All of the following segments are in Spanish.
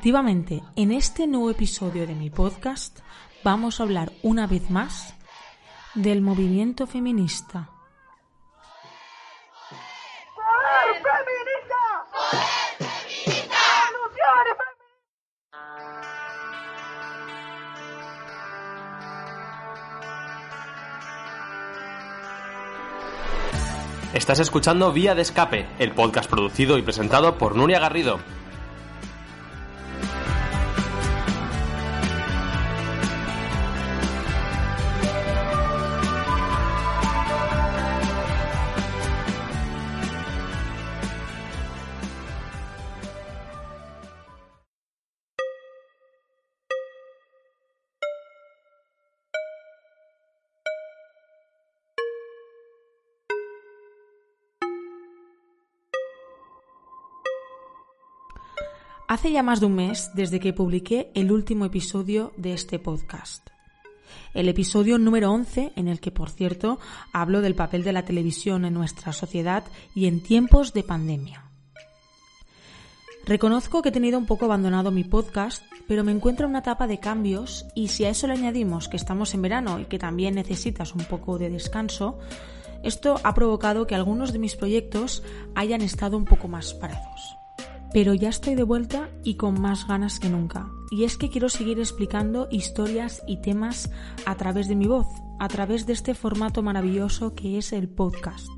Efectivamente, en este nuevo episodio de mi podcast vamos a hablar una vez más del movimiento feminista. Estás escuchando Vía de Escape, el podcast producido y presentado por Nuria Garrido. Hace ya más de un mes desde que publiqué el último episodio de este podcast. El episodio número 11 en el que, por cierto, hablo del papel de la televisión en nuestra sociedad y en tiempos de pandemia. Reconozco que he tenido un poco abandonado mi podcast, pero me encuentro en una etapa de cambios y si a eso le añadimos que estamos en verano y que también necesitas un poco de descanso, esto ha provocado que algunos de mis proyectos hayan estado un poco más parados pero ya estoy de vuelta y con más ganas que nunca. Y es que quiero seguir explicando historias y temas a través de mi voz, a través de este formato maravilloso que es el podcast.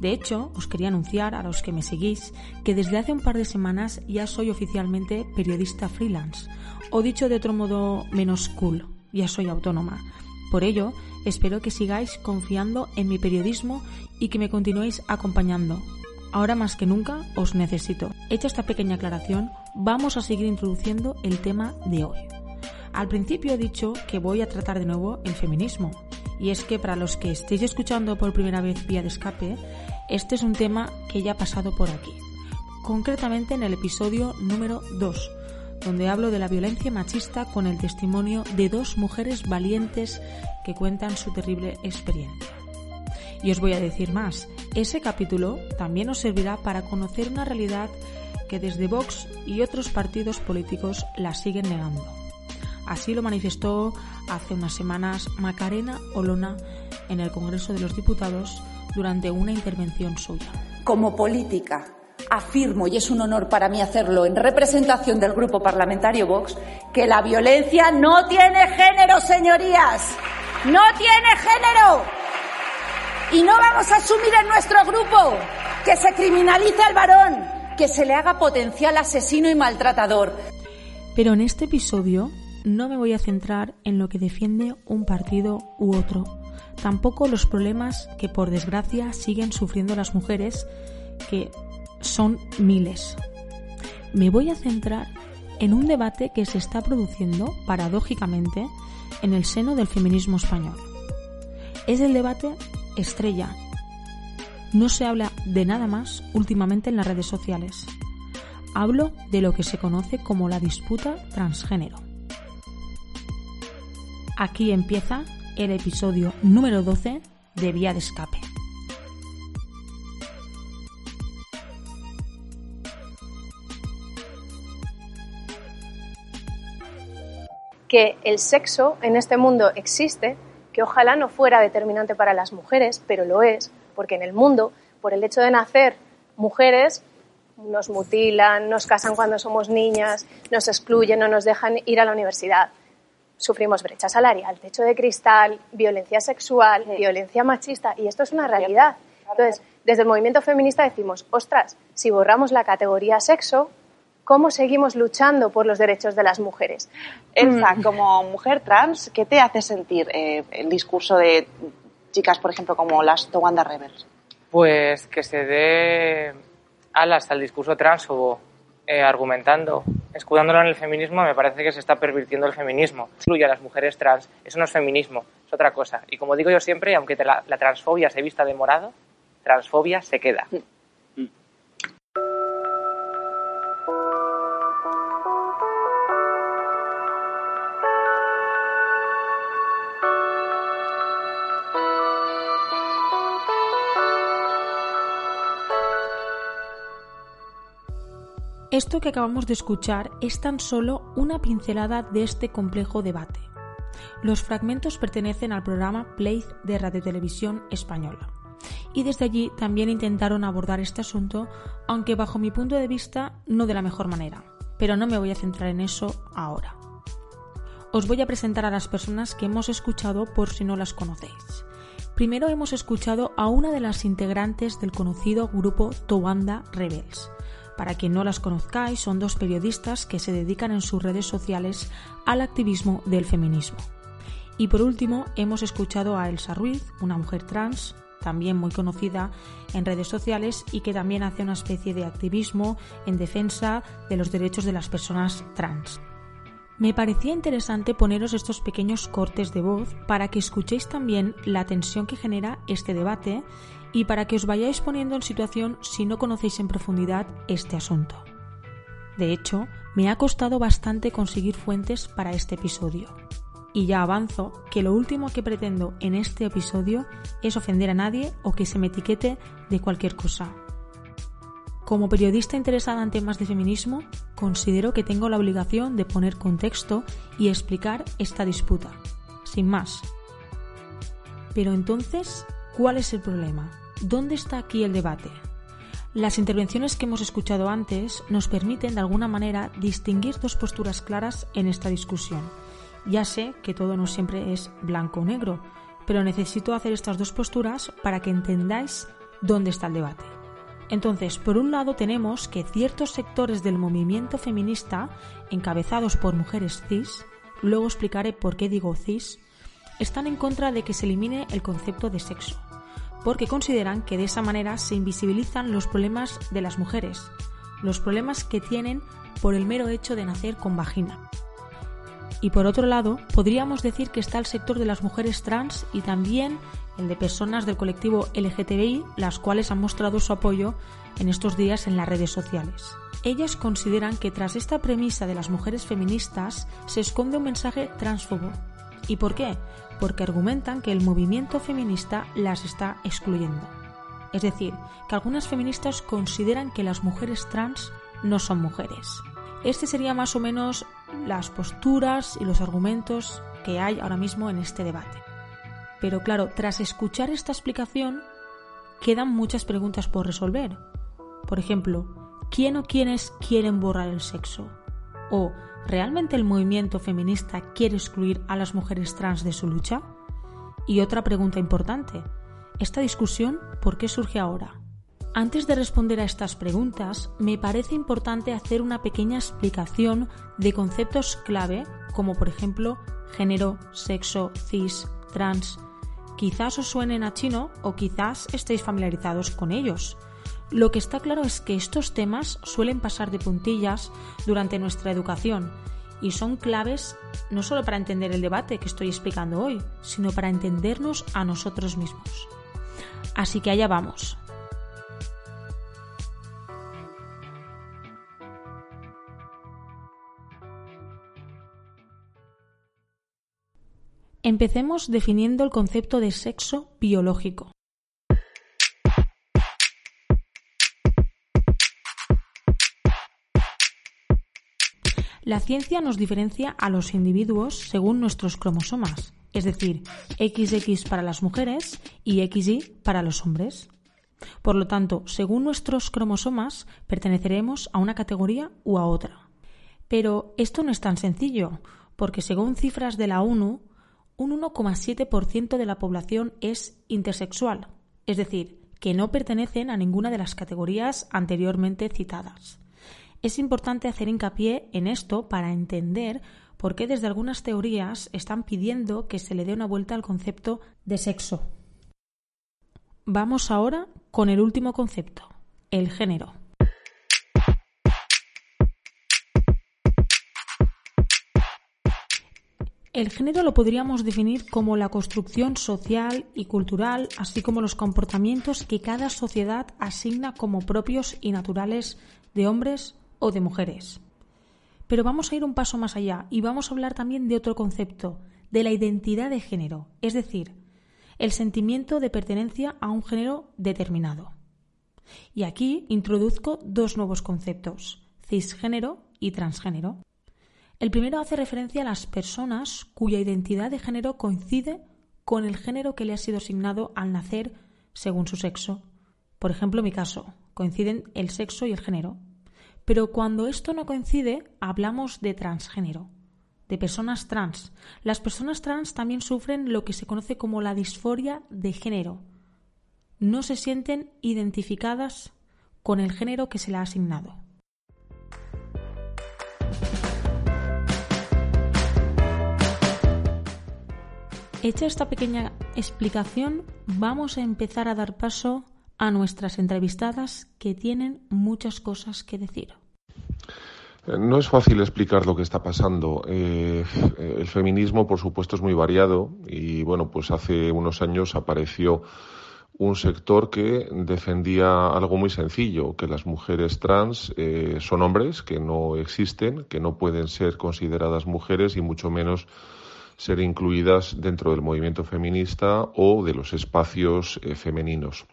De hecho, os quería anunciar a los que me seguís que desde hace un par de semanas ya soy oficialmente periodista freelance, o dicho de otro modo menos cool, ya soy autónoma. Por ello, espero que sigáis confiando en mi periodismo y que me continuéis acompañando, Ahora más que nunca os necesito. Hecha esta pequeña aclaración, vamos a seguir introduciendo el tema de hoy. Al principio he dicho que voy a tratar de nuevo el feminismo. Y es que para los que estéis escuchando por primera vez vía de escape, este es un tema que ya ha pasado por aquí. Concretamente en el episodio número 2, donde hablo de la violencia machista con el testimonio de dos mujeres valientes que cuentan su terrible experiencia. Y os voy a decir más, ese capítulo también os servirá para conocer una realidad que desde Vox y otros partidos políticos la siguen negando. Así lo manifestó hace unas semanas Macarena Olona en el Congreso de los Diputados durante una intervención suya. Como política, afirmo, y es un honor para mí hacerlo en representación del Grupo Parlamentario Vox, que la violencia no tiene género, señorías. No tiene género. Y no vamos a asumir en nuestro grupo que se criminalice al varón, que se le haga potencial asesino y maltratador. Pero en este episodio no me voy a centrar en lo que defiende un partido u otro, tampoco los problemas que por desgracia siguen sufriendo las mujeres, que son miles. Me voy a centrar en un debate que se está produciendo, paradójicamente, en el seno del feminismo español. Es el debate estrella. No se habla de nada más últimamente en las redes sociales. Hablo de lo que se conoce como la disputa transgénero. Aquí empieza el episodio número 12 de Vía de Escape. Que el sexo en este mundo existe que ojalá no fuera determinante para las mujeres, pero lo es, porque en el mundo, por el hecho de nacer mujeres, nos mutilan, nos casan cuando somos niñas, nos excluyen, no nos dejan ir a la universidad. Sufrimos brecha salarial, techo de cristal, violencia sexual, violencia machista, y esto es una realidad. Entonces, desde el movimiento feminista decimos, ostras, si borramos la categoría sexo, cómo seguimos luchando por los derechos de las mujeres. Elsa, mm. como mujer trans, ¿qué te hace sentir eh, el discurso de chicas, por ejemplo, como las Towanda Rebels? Pues que se dé alas al discurso transfobo, eh, argumentando, escudándolo en el feminismo, me parece que se está pervirtiendo el feminismo. Incluye a las mujeres trans, eso no es feminismo, es otra cosa. Y como digo yo siempre, aunque la, la transfobia se vista de morado, transfobia se queda. Esto que acabamos de escuchar es tan solo una pincelada de este complejo debate. Los fragmentos pertenecen al programa Play de Radio Televisión Española. Y desde allí también intentaron abordar este asunto, aunque bajo mi punto de vista no de la mejor manera. Pero no me voy a centrar en eso ahora. Os voy a presentar a las personas que hemos escuchado por si no las conocéis. Primero hemos escuchado a una de las integrantes del conocido grupo Towanda Rebels, para quien no las conozcáis, son dos periodistas que se dedican en sus redes sociales al activismo del feminismo. Y por último, hemos escuchado a Elsa Ruiz, una mujer trans, también muy conocida en redes sociales y que también hace una especie de activismo en defensa de los derechos de las personas trans. Me parecía interesante poneros estos pequeños cortes de voz para que escuchéis también la tensión que genera este debate y para que os vayáis poniendo en situación si no conocéis en profundidad este asunto. De hecho, me ha costado bastante conseguir fuentes para este episodio. Y ya avanzo que lo último que pretendo en este episodio es ofender a nadie o que se me etiquete de cualquier cosa. Como periodista interesada en temas de feminismo, considero que tengo la obligación de poner contexto y explicar esta disputa. Sin más. Pero entonces, ¿cuál es el problema? ¿Dónde está aquí el debate? Las intervenciones que hemos escuchado antes nos permiten de alguna manera distinguir dos posturas claras en esta discusión. Ya sé que todo no siempre es blanco o negro, pero necesito hacer estas dos posturas para que entendáis dónde está el debate. Entonces, por un lado tenemos que ciertos sectores del movimiento feminista, encabezados por mujeres cis, luego explicaré por qué digo cis, están en contra de que se elimine el concepto de sexo porque consideran que de esa manera se invisibilizan los problemas de las mujeres, los problemas que tienen por el mero hecho de nacer con vagina. Y por otro lado, podríamos decir que está el sector de las mujeres trans y también el de personas del colectivo LGTBI, las cuales han mostrado su apoyo en estos días en las redes sociales. Ellas consideran que tras esta premisa de las mujeres feministas se esconde un mensaje transfobo. ¿Y por qué? Porque argumentan que el movimiento feminista las está excluyendo. Es decir, que algunas feministas consideran que las mujeres trans no son mujeres. Este sería más o menos las posturas y los argumentos que hay ahora mismo en este debate. Pero claro, tras escuchar esta explicación, quedan muchas preguntas por resolver. Por ejemplo, ¿quién o quiénes quieren borrar el sexo? ¿O ¿realmente el movimiento feminista quiere excluir a las mujeres trans de su lucha? Y otra pregunta importante, ¿esta discusión por qué surge ahora? Antes de responder a estas preguntas, me parece importante hacer una pequeña explicación de conceptos clave como por ejemplo género, sexo, cis, trans. Quizás os suenen a chino o quizás estéis familiarizados con ellos. Lo que está claro es que estos temas suelen pasar de puntillas durante nuestra educación y son claves no solo para entender el debate que estoy explicando hoy, sino para entendernos a nosotros mismos. Así que allá vamos. Empecemos definiendo el concepto de sexo biológico. La ciencia nos diferencia a los individuos según nuestros cromosomas, es decir, XX para las mujeres y XY para los hombres. Por lo tanto, según nuestros cromosomas, perteneceremos a una categoría u a otra. Pero esto no es tan sencillo, porque según cifras de la ONU, un 1,7% de la población es intersexual, es decir, que no pertenecen a ninguna de las categorías anteriormente citadas. Es importante hacer hincapié en esto para entender por qué desde algunas teorías están pidiendo que se le dé una vuelta al concepto de sexo. Vamos ahora con el último concepto, el género. El género lo podríamos definir como la construcción social y cultural, así como los comportamientos que cada sociedad asigna como propios y naturales de hombres o de mujeres. Pero vamos a ir un paso más allá y vamos a hablar también de otro concepto, de la identidad de género, es decir, el sentimiento de pertenencia a un género determinado. Y aquí introduzco dos nuevos conceptos, cisgénero y transgénero. El primero hace referencia a las personas cuya identidad de género coincide con el género que le ha sido asignado al nacer según su sexo. Por ejemplo, en mi caso, coinciden el sexo y el género. Pero cuando esto no coincide, hablamos de transgénero, de personas trans. Las personas trans también sufren lo que se conoce como la disforia de género. No se sienten identificadas con el género que se le ha asignado. Hecha esta pequeña explicación, vamos a empezar a dar paso a nuestras entrevistadas que tienen muchas cosas que decir. Eh, no es fácil explicar lo que está pasando. Eh, el feminismo, por supuesto, es muy variado y, bueno, pues hace unos años apareció un sector que defendía algo muy sencillo, que las mujeres trans eh, son hombres, que no existen, que no pueden ser consideradas mujeres y mucho menos ser incluidas dentro del movimiento feminista o de los espacios femeninos.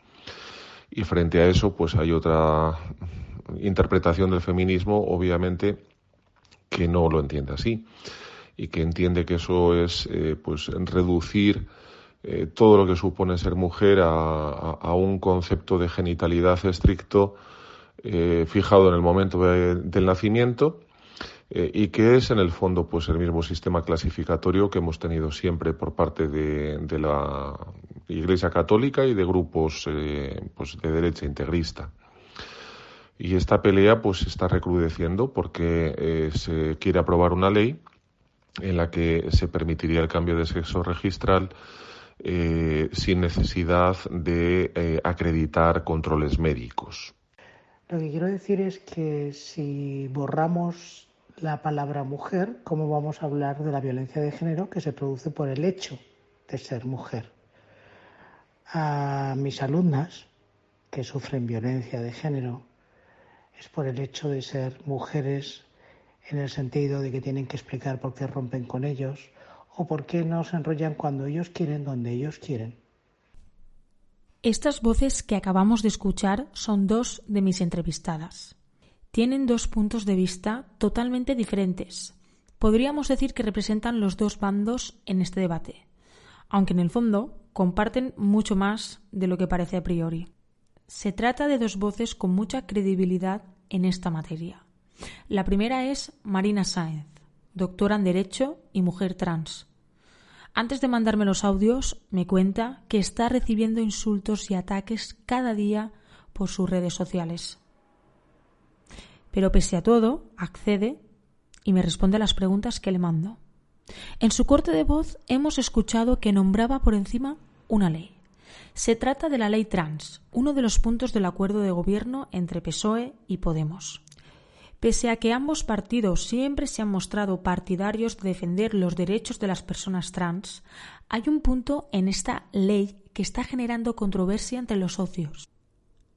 Y frente a eso, pues hay otra interpretación del feminismo, obviamente, que no lo entiende así y que entiende que eso es eh, pues reducir eh, todo lo que supone ser mujer a, un concepto de genitalidad estricto fijado en el momento del nacimiento eh, y que es en el fondo pues el mismo sistema clasificatorio que hemos tenido siempre por parte de, la Iglesia Católica y de grupos eh, pues de derecha integrista. Y esta pelea pues está recrudeciendo porque eh, se quiere aprobar una ley en la que se permitiría el cambio de sexo registral sin necesidad de acreditar controles médicos. Lo que quiero decir es que si borramos la palabra mujer, ¿cómo vamos a hablar de la violencia de género que se produce por el hecho de ser mujer? A mis alumnas que sufren violencia de género es por el hecho de ser mujeres en el sentido de que tienen que explicar por qué rompen con ellos o por qué no se enrollan cuando ellos quieren, donde ellos quieren. Estas voces que acabamos de escuchar son dos de mis entrevistadas tienen dos puntos de vista totalmente diferentes. Podríamos decir que representan los dos bandos en este debate, aunque en el fondo comparten mucho más de lo que parece a priori. Se trata de dos voces con mucha credibilidad en esta materia. La primera es Marina Sáenz, doctora en Derecho y mujer trans. Antes de mandarme los audios, me cuenta que está recibiendo insultos y ataques cada día por sus redes sociales pero pese a todo, accede y me responde a las preguntas que le mando. En su corte de voz hemos escuchado que nombraba por encima una ley. Se trata de la ley trans, uno de los puntos del acuerdo de gobierno entre PSOE y Podemos. Pese a que ambos partidos siempre se han mostrado partidarios de defender los derechos de las personas trans, hay un punto en esta ley que está generando controversia entre los socios.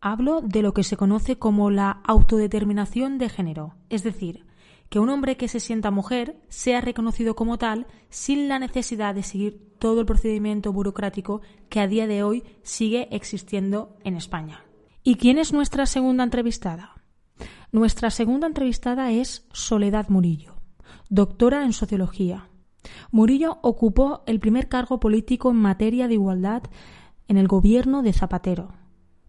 Hablo de lo que se conoce como la autodeterminación de género, es decir, que un hombre que se sienta mujer sea reconocido como tal sin la necesidad de seguir todo el procedimiento burocrático que a día de hoy sigue existiendo en España. ¿Y quién es nuestra segunda entrevistada? Nuestra segunda entrevistada es Soledad Murillo, doctora en sociología. Murillo ocupó el primer cargo político en materia de igualdad en el gobierno de Zapatero,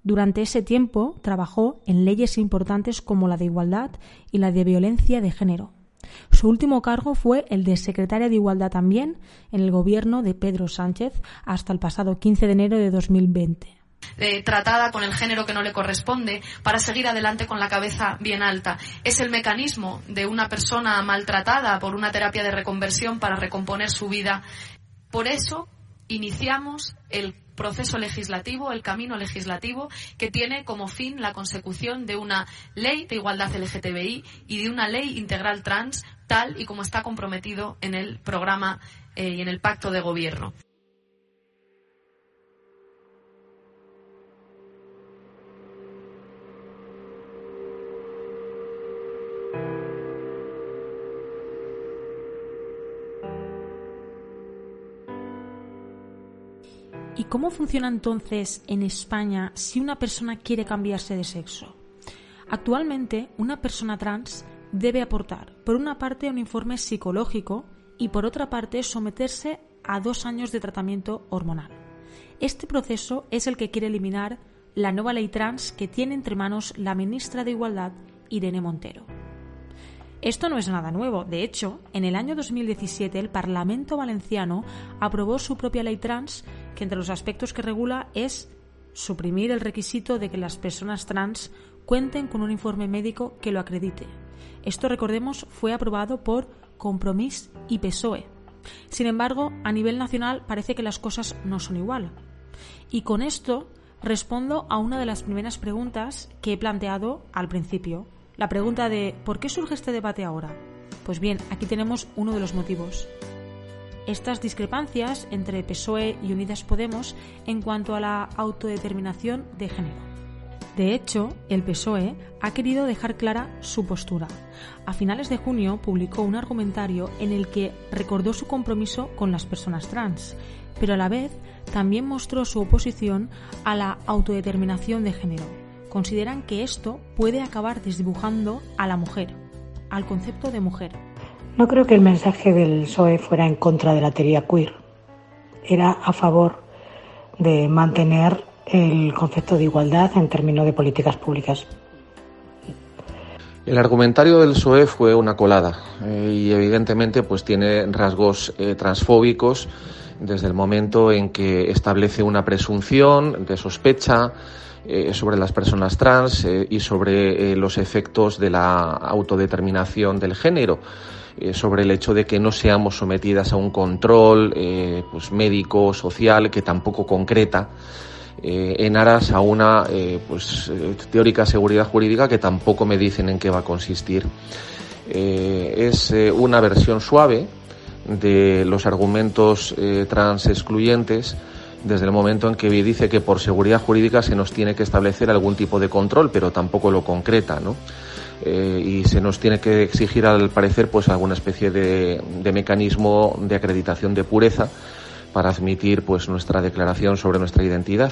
durante ese tiempo trabajó en leyes importantes como la de igualdad y la de violencia de género. Su último cargo fue el de secretaria de Igualdad también en el gobierno de Pedro Sánchez hasta el pasado 15 de enero de 2020. Eh, tratada con el género que no le corresponde para seguir adelante con la cabeza bien alta. Es el mecanismo de una persona maltratada por una terapia de reconversión para recomponer su vida. Por eso iniciamos el proceso legislativo, el camino legislativo que tiene como fin la consecución de una ley de igualdad LGTBI y de una ley integral trans tal y como está comprometido en el programa eh, y en el pacto de gobierno. Cómo funciona entonces en España si una persona quiere cambiarse de sexo? Actualmente, una persona trans debe aportar, por una parte, un informe psicológico y, por otra parte, someterse a dos años de tratamiento hormonal. Este proceso es el que quiere eliminar la nueva ley trans que tiene entre manos la ministra de Igualdad, Irene Montero. Esto no es nada nuevo. De hecho, en el año 2017 el Parlamento valenciano aprobó su propia ley trans que entre los aspectos que regula es suprimir el requisito de que las personas trans cuenten con un informe médico que lo acredite. Esto, recordemos, fue aprobado por Compromís y PSOE. Sin embargo, a nivel nacional parece que las cosas no son igual. Y con esto respondo a una de las primeras preguntas que he planteado al principio. La pregunta de ¿por qué surge este debate ahora? Pues bien, aquí tenemos uno de los motivos. Estas discrepancias entre PSOE y Unidas Podemos en cuanto a la autodeterminación de género. De hecho, el PSOE ha querido dejar clara su postura. A finales de junio publicó un argumentario en el que recordó su compromiso con las personas trans, pero a la vez también mostró su oposición a la autodeterminación de género. Consideran que esto puede acabar desdibujando a la mujer, al concepto de mujer. No creo que el mensaje del PSOE fuera en contra de la teoría queer. Era a favor de mantener el concepto de igualdad en términos de políticas públicas. El argumentario del PSOE fue una colada eh, y evidentemente pues tiene rasgos eh, transfóbicos desde el momento en que establece una presunción de sospecha eh, sobre las personas trans y sobre los efectos de la autodeterminación del género sobre el hecho de que no seamos sometidas a un control pues médico social que tampoco concreta eh, en aras a una eh, pues, eh, teórica seguridad jurídica que tampoco me dicen en qué va a consistir. es una versión suave de los argumentos trans excluyentes desde el momento en que dice que por seguridad jurídica se nos tiene que establecer algún tipo de control, pero tampoco lo concreta, ¿no? Y se nos tiene que exigir, al parecer, pues alguna especie de, de mecanismo de acreditación de pureza para admitir pues nuestra declaración sobre nuestra identidad.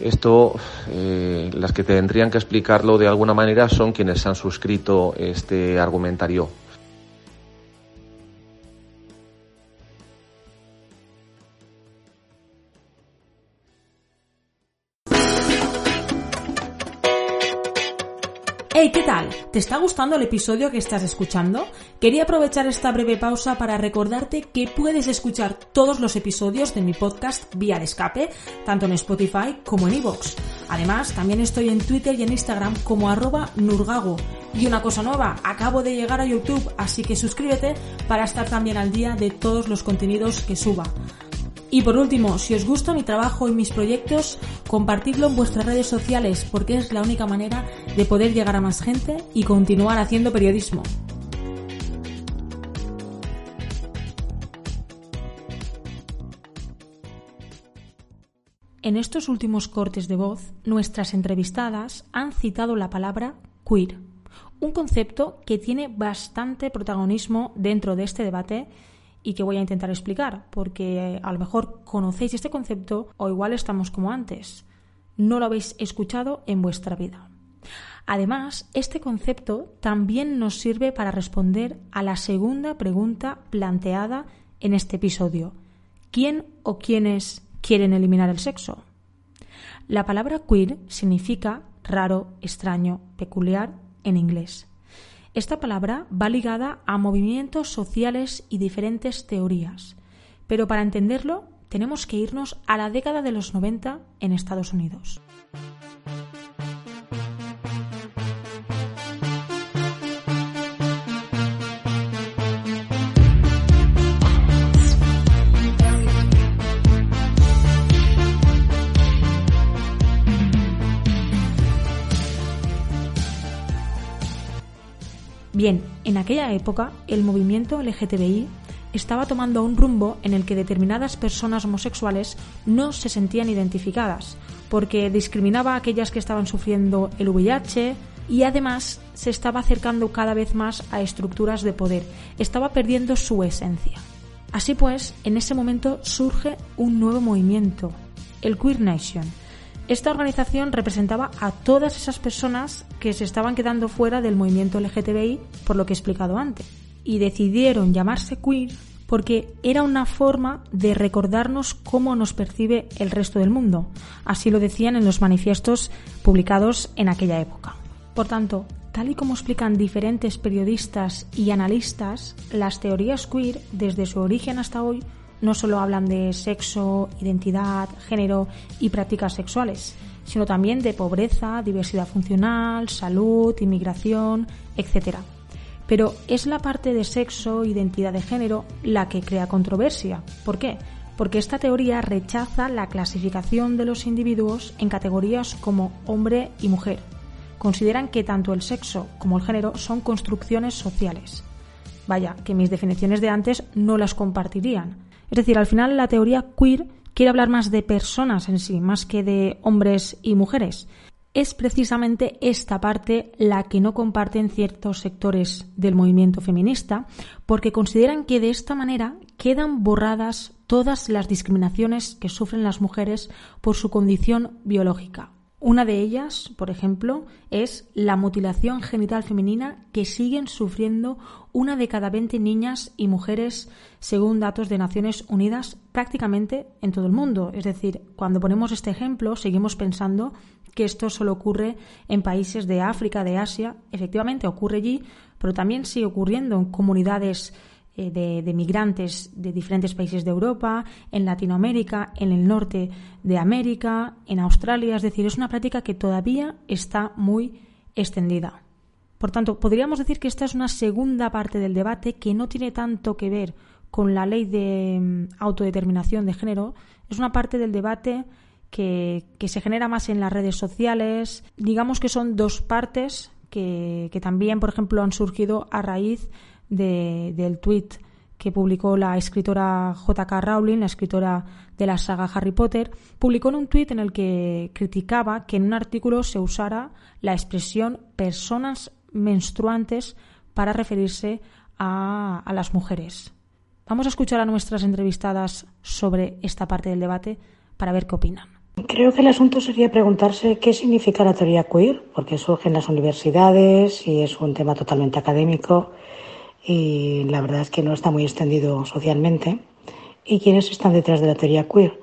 Esto, eh, las que tendrían que explicarlo de alguna manera son quienes han suscrito este argumentario. Hey, ¿qué tal? ¿Te está gustando el episodio que estás escuchando? Quería aprovechar esta breve pausa para recordarte que puedes escuchar todos los episodios de mi podcast Vía de Escape, tanto en Spotify como en iVoox. Además, también estoy en Twitter y en Instagram como arroba nurgago. Y una cosa nueva, acabo de llegar a YouTube, así que suscríbete para estar también al día de todos los contenidos que suba. Y por último, si os gusta mi trabajo y mis proyectos, compartidlo en vuestras redes sociales porque es la única manera de poder llegar a más gente y continuar haciendo periodismo. En estos últimos cortes de voz, nuestras entrevistadas han citado la palabra queer, un concepto que tiene bastante protagonismo dentro de este debate y que voy a intentar explicar, porque a lo mejor conocéis este concepto o igual estamos como antes. No lo habéis escuchado en vuestra vida. Además, este concepto también nos sirve para responder a la segunda pregunta planteada en este episodio. ¿Quién o quiénes quieren eliminar el sexo? La palabra queer significa raro, extraño, peculiar en inglés. Esta palabra va ligada a movimientos sociales y diferentes teorías, pero para entenderlo tenemos que irnos a la década de los 90 en Estados Unidos. Bien, en aquella época el movimiento LGTBI estaba tomando un rumbo en el que determinadas personas homosexuales no se sentían identificadas, porque discriminaba a aquellas que estaban sufriendo el VIH y además se estaba acercando cada vez más a estructuras de poder, estaba perdiendo su esencia. Así pues, en ese momento surge un nuevo movimiento, el Queer Nation, Esta organización representaba a todas esas personas que se estaban quedando fuera del movimiento LGTBI, por lo que he explicado antes, y decidieron llamarse queer porque era una forma de recordarnos cómo nos percibe el resto del mundo. Así lo decían en los manifiestos publicados en aquella época. Por tanto, tal y como explican diferentes periodistas y analistas, las teorías queer, desde su origen hasta hoy, no solo hablan de sexo, identidad, género y prácticas sexuales, sino también de pobreza, diversidad funcional, salud, inmigración, etc. Pero es la parte de sexo, identidad de género, la que crea controversia. ¿Por qué? Porque esta teoría rechaza la clasificación de los individuos en categorías como hombre y mujer. Consideran que tanto el sexo como el género son construcciones sociales. Vaya, que mis definiciones de antes no las compartirían. Es decir, al final la teoría queer quiere hablar más de personas en sí, más que de hombres y mujeres es precisamente esta parte la que no comparten ciertos sectores del movimiento feminista, porque consideran que de esta manera quedan borradas todas las discriminaciones que sufren las mujeres por su condición biológica. Una de ellas, por ejemplo, es la mutilación genital femenina que siguen sufriendo una de cada 20 niñas y mujeres, según datos de Naciones Unidas, prácticamente en todo el mundo. Es decir, cuando ponemos este ejemplo, seguimos pensando que esto solo ocurre en países de África, de Asia. Efectivamente ocurre allí, pero también sigue ocurriendo en comunidades eh, de, migrantes de diferentes países de Europa, en Latinoamérica, en el norte de América, en Australia. Es decir, es una práctica que todavía está muy extendida. Por tanto, podríamos decir que esta es una segunda parte del debate que no tiene tanto que ver con la ley de mm, autodeterminación de género. Es una parte del debate que, se genera más en las redes sociales. Digamos que son dos partes que, también, por ejemplo, han surgido a raíz del tweet que publicó la escritora J.K. Rowling, la escritora de la saga Harry Potter, publicó en un tuit en el que criticaba que en un artículo se usara la expresión personas menstruantes para referirse a las mujeres. Vamos a escuchar a nuestras entrevistadas sobre esta parte del debate para ver qué opinan. Creo que el asunto sería preguntarse qué significa la teoría queer, porque surge en las universidades y es un tema totalmente académico y la verdad es que no está muy extendido socialmente. ¿Y quiénes están detrás de la teoría queer?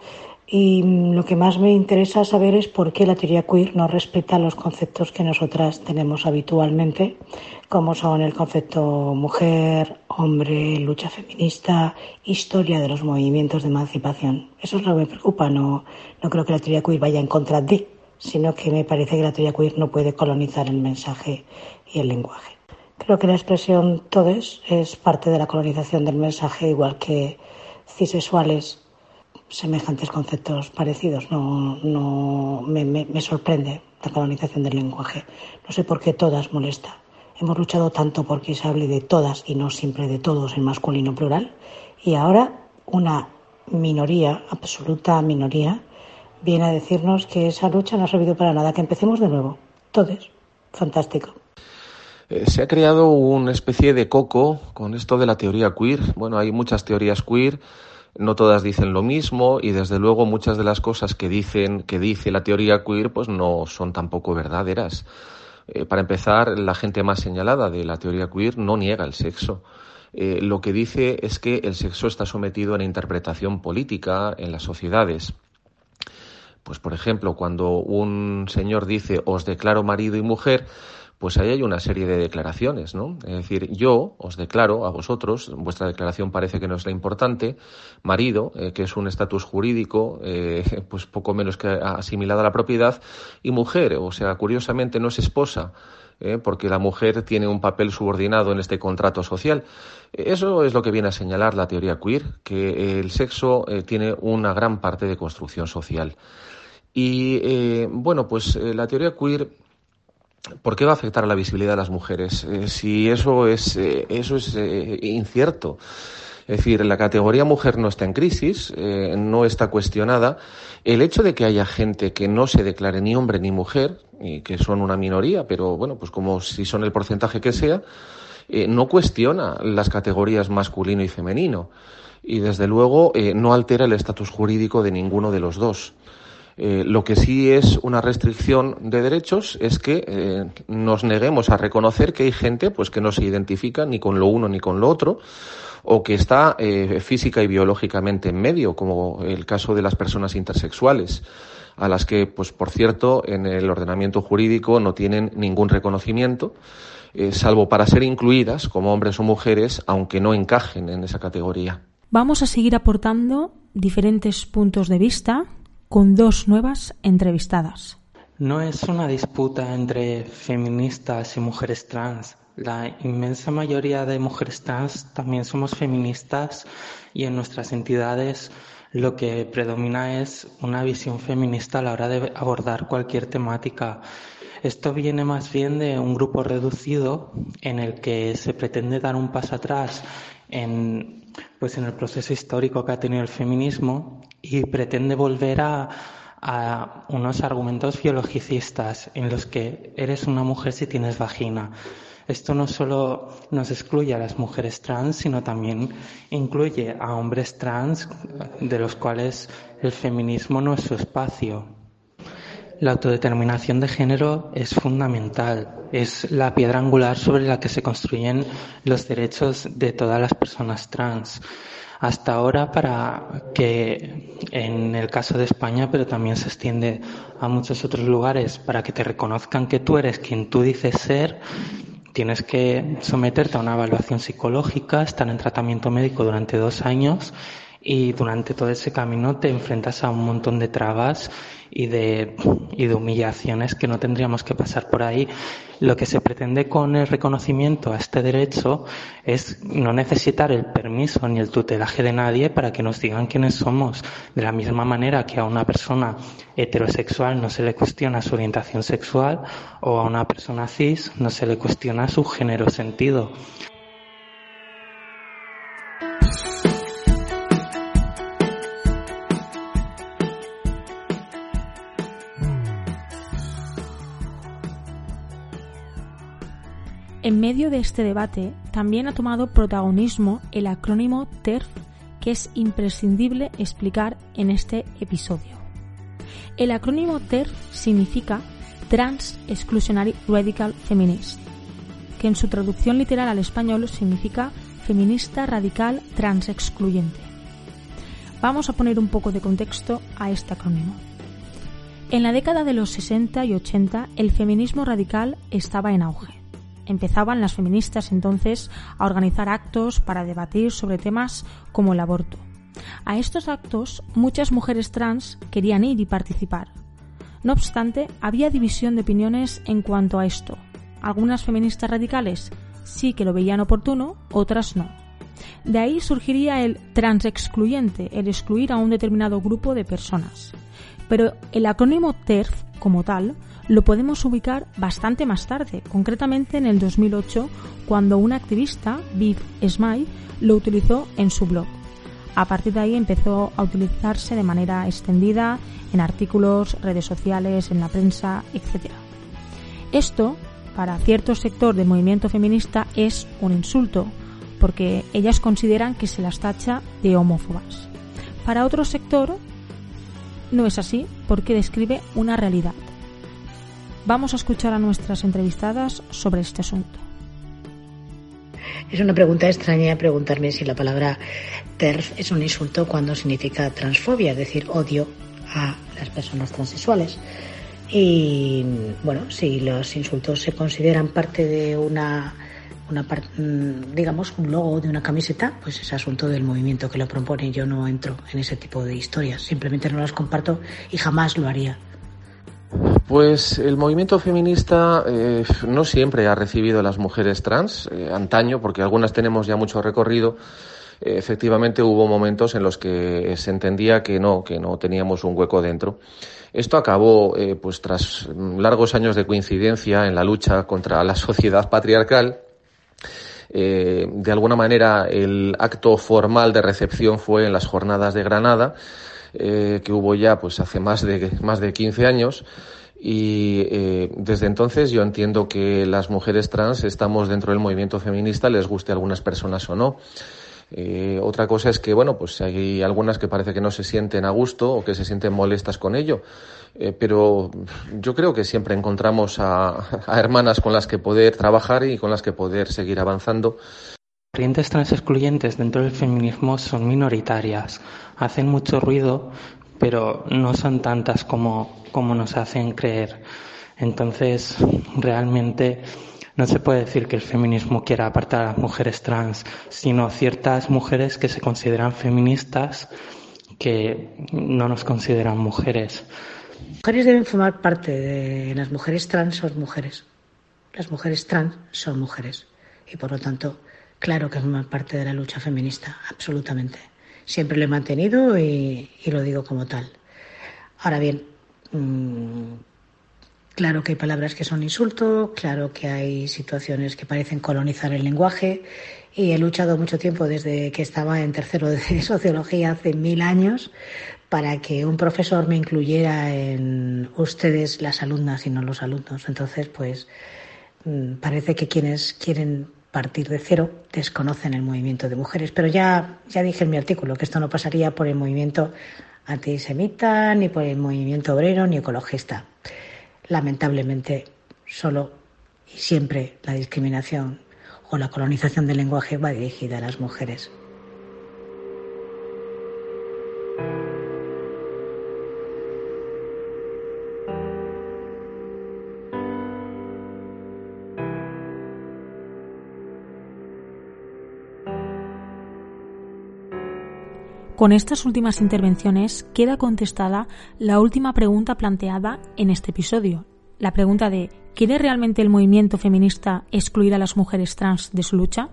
Y lo que más me interesa saber es por qué la teoría queer no respeta los conceptos que nosotras tenemos habitualmente, como son el concepto mujer, hombre, lucha feminista, historia de los movimientos de emancipación. Eso es lo que me preocupa. No, no creo que la teoría queer vaya en contra de, sino que me parece que la teoría queer no puede colonizar el mensaje y el lenguaje. Creo que la expresión todes es parte de la colonización del mensaje, igual que cisexuales semejantes conceptos parecidos. No, no me, sorprende la colonización del lenguaje. No sé por qué todas molesta. Hemos luchado tanto porque se hable de todas y no siempre de todos en masculino plural. Y ahora una minoría, absoluta minoría, viene a decirnos que esa lucha no ha servido para nada, que empecemos de nuevo. Todos. Fantástico. Eh, se ha creado una especie de coco con esto de la teoría queer. Bueno, hay muchas teorías queer no todas dicen lo mismo y desde luego muchas de las cosas que dicen que dice la teoría queer pues no son tampoco verdaderas. Eh, para empezar, la gente más señalada de la teoría queer no niega el sexo. Eh, lo que dice es que el sexo está sometido a una interpretación política en las sociedades. Pues, por ejemplo, cuando un señor dice os declaro marido y mujer, pues ahí hay una serie de declaraciones, ¿no? Es decir, yo os declaro a vosotros, vuestra declaración parece que no es la importante, marido, eh, que es un estatus jurídico, eh, pues poco menos que asimilado a la propiedad, y mujer, o sea, curiosamente no es esposa, eh, porque la mujer tiene un papel subordinado en este contrato social. Eso es lo que viene a señalar la teoría queer, que el sexo tiene una gran parte de construcción social. Y bueno, pues la teoría queer ¿Por qué va a afectar a la visibilidad de las mujeres? Eh, si eso es, eh, eso es eh, incierto. Es decir, la categoría mujer no está en crisis, no está cuestionada. El hecho de que haya gente que no se declare ni hombre ni mujer, y que son una minoría, pero bueno, pues como si son el porcentaje que sea, no cuestiona las categorías masculino y femenino. Y desde luego no altera el estatus jurídico de ninguno de los dos. Eh, lo que sí es una restricción de derechos es que eh, nos neguemos a reconocer que hay gente pues que no se identifica ni con lo uno ni con lo otro o que está eh, física y biológicamente en medio, como el caso de las personas intersexuales, a las que, pues por cierto, en el ordenamiento jurídico no tienen ningún reconocimiento, salvo para ser incluidas como hombres o mujeres, aunque no encajen en esa categoría. Vamos a seguir aportando diferentes puntos de vista con dos nuevas entrevistadas. No es una disputa entre feministas y mujeres trans. La inmensa mayoría de mujeres trans también somos feministas y en nuestras entidades lo que predomina es una visión feminista a la hora de abordar cualquier temática. Esto viene más bien de un grupo reducido en el que se pretende dar un paso atrás en, pues en el proceso histórico que ha tenido el feminismo y pretende volver a, unos argumentos biologicistas en los que eres una mujer si tienes vagina. Esto no solo nos excluye a las mujeres trans, sino también incluye a hombres trans de los cuales el feminismo no es su espacio. La autodeterminación de género es fundamental, es la piedra angular sobre la que se construyen los derechos de todas las personas trans. Hasta ahora, para que en el caso de España, pero también se extiende a muchos otros lugares, para que te reconozcan que tú eres quien tú dices ser, tienes que someterte a una evaluación psicológica, estar en tratamiento médico durante dos años y durante todo ese camino te enfrentas a un montón de trabas y de, humillaciones que no tendríamos que pasar por ahí. Lo que se pretende con el reconocimiento a este derecho es no necesitar el permiso ni el tutelaje de nadie para que nos digan quiénes somos. De la misma manera que a una persona heterosexual no se le cuestiona su orientación sexual o a una persona cis no se le cuestiona su género sentido. En medio de este debate también ha tomado protagonismo el acrónimo TERF que es imprescindible explicar en este episodio. El acrónimo TERF significa Trans Exclusionary Radical Feminist, que en su traducción literal al español significa feminista radical trans excluyente. Vamos a poner un poco de contexto a este acrónimo. En la década de los 60 y 80 el feminismo radical estaba en auge empezaban las feministas entonces a organizar actos para debatir sobre temas como el aborto. A estos actos muchas mujeres trans querían ir y participar. No obstante, había división de opiniones en cuanto a esto. Algunas feministas radicales sí que lo veían oportuno, otras no. De ahí surgiría el transexcluyente, el excluir a un determinado grupo de personas. Pero el acrónimo TERF, como tal, lo podemos ubicar bastante más tarde, concretamente en el 2008, cuando una activista, Viv Smile, lo utilizó en su blog. A partir de ahí empezó a utilizarse de manera extendida en artículos, redes sociales, en la prensa, etc. Esto, para cierto sector del movimiento feminista, es un insulto, porque ellas consideran que se las tacha de homófobas. Para otro sector, no es así, porque describe una realidad. Vamos a escuchar a nuestras entrevistadas sobre este asunto. Es una pregunta extraña preguntarme si la palabra TERF es un insulto cuando significa transfobia, es decir, odio a las personas transexuales. Y bueno, si los insultos se consideran parte de una, una mm, digamos, un logo de una camiseta, pues es asunto del movimiento que lo propone. Yo no entro en ese tipo de historias, simplemente no las comparto y jamás lo haría. Pues el movimiento feminista eh, no siempre ha recibido a las mujeres trans, eh, antaño, porque algunas tenemos ya mucho recorrido. Eh, efectivamente hubo momentos en los que se entendía que no, que no teníamos un hueco dentro. Esto acabó, pues tras largos años de coincidencia en la lucha contra la sociedad patriarcal. de alguna manera, el acto formal de recepción fue en las jornadas de Granada, que hubo ya, pues hace más de más de 15 años y eh, desde entonces yo entiendo que las mujeres trans estamos dentro del movimiento feminista, les guste a algunas personas o no. Eh, otra cosa es que, bueno, pues hay algunas que parece que no se sienten a gusto o que se sienten molestas con ello. Eh, pero yo creo que siempre encontramos a, a, hermanas con las que poder trabajar y con las que poder seguir avanzando. Corrientes trans excluyentes dentro del feminismo son minoritarias, hacen mucho ruido, pero no son tantas como, como nos hacen creer. Entonces, realmente no se puede decir que el feminismo quiera apartar a las mujeres trans, sino ciertas mujeres que se consideran feministas que no nos consideran mujeres. Las mujeres deben formar parte de las mujeres trans son mujeres. Las mujeres trans son mujeres y por lo tanto, claro que forman parte de la lucha feminista, absolutamente. Siempre lo he mantenido y, lo digo como tal. Ahora bien, mmm, Claro que hay palabras que son insulto, claro que hay situaciones que parecen colonizar el lenguaje y he luchado mucho tiempo desde que estaba en tercero de sociología hace mil años para que un profesor me incluyera en ustedes las alumnas y no los alumnos. Entonces, pues mm, parece que quienes quieren partir de cero desconocen el movimiento de mujeres. Pero ya, ya dije en mi artículo que esto no pasaría por el movimiento antisemita, ni por el movimiento obrero, ni ecologista lamentablemente solo y siempre la discriminación o la colonización del lenguaje va dirigida a las mujeres. Con estas últimas intervenciones queda contestada la última pregunta planteada en este episodio. La pregunta de ¿quiere realmente el movimiento feminista excluir a las mujeres trans de su lucha?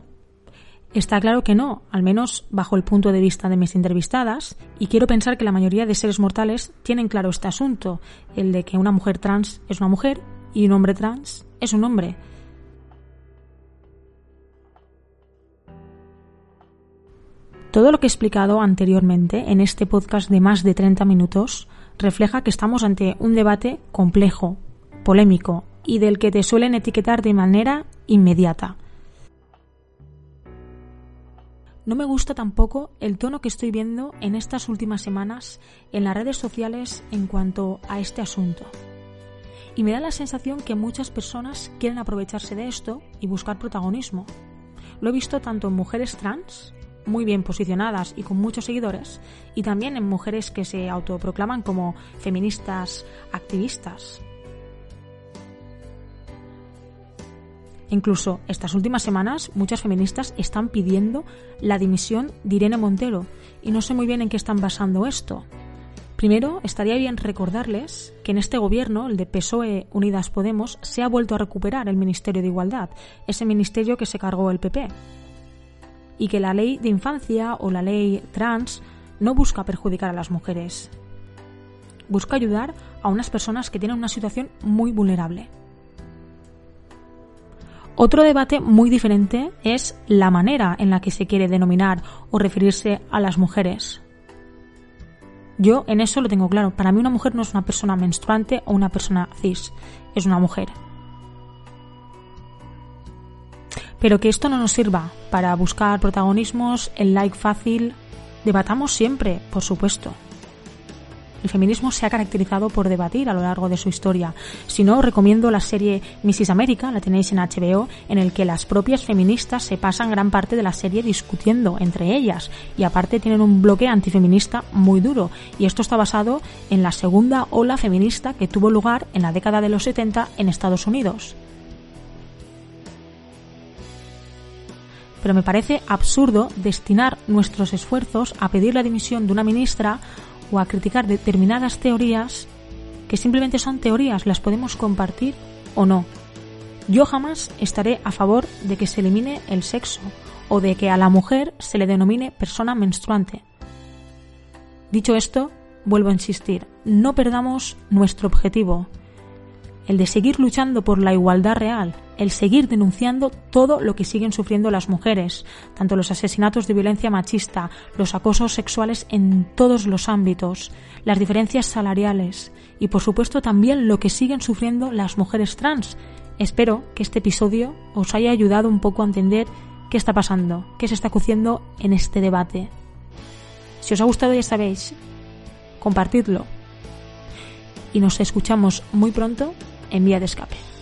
Está claro que no, al menos bajo el punto de vista de mis entrevistadas, y quiero pensar que la mayoría de seres mortales tienen claro este asunto, el de que una mujer trans es una mujer y un hombre trans es un hombre. Todo lo que he explicado anteriormente en este podcast de más de 30 minutos refleja que estamos ante un debate complejo, polémico y del que te suelen etiquetar de manera inmediata. No me gusta tampoco el tono que estoy viendo en estas últimas semanas en las redes sociales en cuanto a este asunto. Y me da la sensación que muchas personas quieren aprovecharse de esto y buscar protagonismo. Lo he visto tanto en mujeres trans muy bien posicionadas y con muchos seguidores, y también en mujeres que se autoproclaman como feministas activistas. Incluso estas últimas semanas muchas feministas están pidiendo la dimisión de Irene Montero y no sé muy bien en qué están basando esto. Primero, estaría bien recordarles que en este gobierno, el de PSOE Unidas Podemos, se ha vuelto a recuperar el Ministerio de Igualdad, ese ministerio que se cargó el PP y que la ley de infancia o la ley trans no busca perjudicar a las mujeres. Busca ayudar a unas personas que tienen una situación muy vulnerable. Otro debate muy diferente es la manera en la que se quiere denominar o referirse a las mujeres. Yo en eso lo tengo claro. Para mí una mujer no es una persona menstruante o una persona cis, es una mujer. Pero que esto no nos sirva para buscar protagonismos, el like fácil. Debatamos siempre, por supuesto. El feminismo se ha caracterizado por debatir a lo largo de su historia. Si no, recomiendo la serie Mrs. America, la tenéis en HBO, en el que las propias feministas se pasan gran parte de la serie discutiendo entre ellas y aparte tienen un bloque antifeminista muy duro. Y esto está basado en la segunda ola feminista que tuvo lugar en la década de los 70 en Estados Unidos. Pero me parece absurdo destinar nuestros esfuerzos a pedir la dimisión de una ministra o a criticar determinadas teorías que simplemente son teorías, las podemos compartir o no. Yo jamás estaré a favor de que se elimine el sexo o de que a la mujer se le denomine persona menstruante. Dicho esto, vuelvo a insistir, no perdamos nuestro objetivo, el de seguir luchando por la igualdad real, el seguir denunciando todo lo que siguen sufriendo las mujeres, tanto los asesinatos de violencia machista, los acosos sexuales en todos los ámbitos, las diferencias salariales y por supuesto también lo que siguen sufriendo las mujeres trans. Espero que este episodio os haya ayudado un poco a entender qué está pasando, qué se está cociendo en este debate. Si os ha gustado, ya sabéis, compartidlo. Y nos escuchamos muy pronto en Vía de Escape.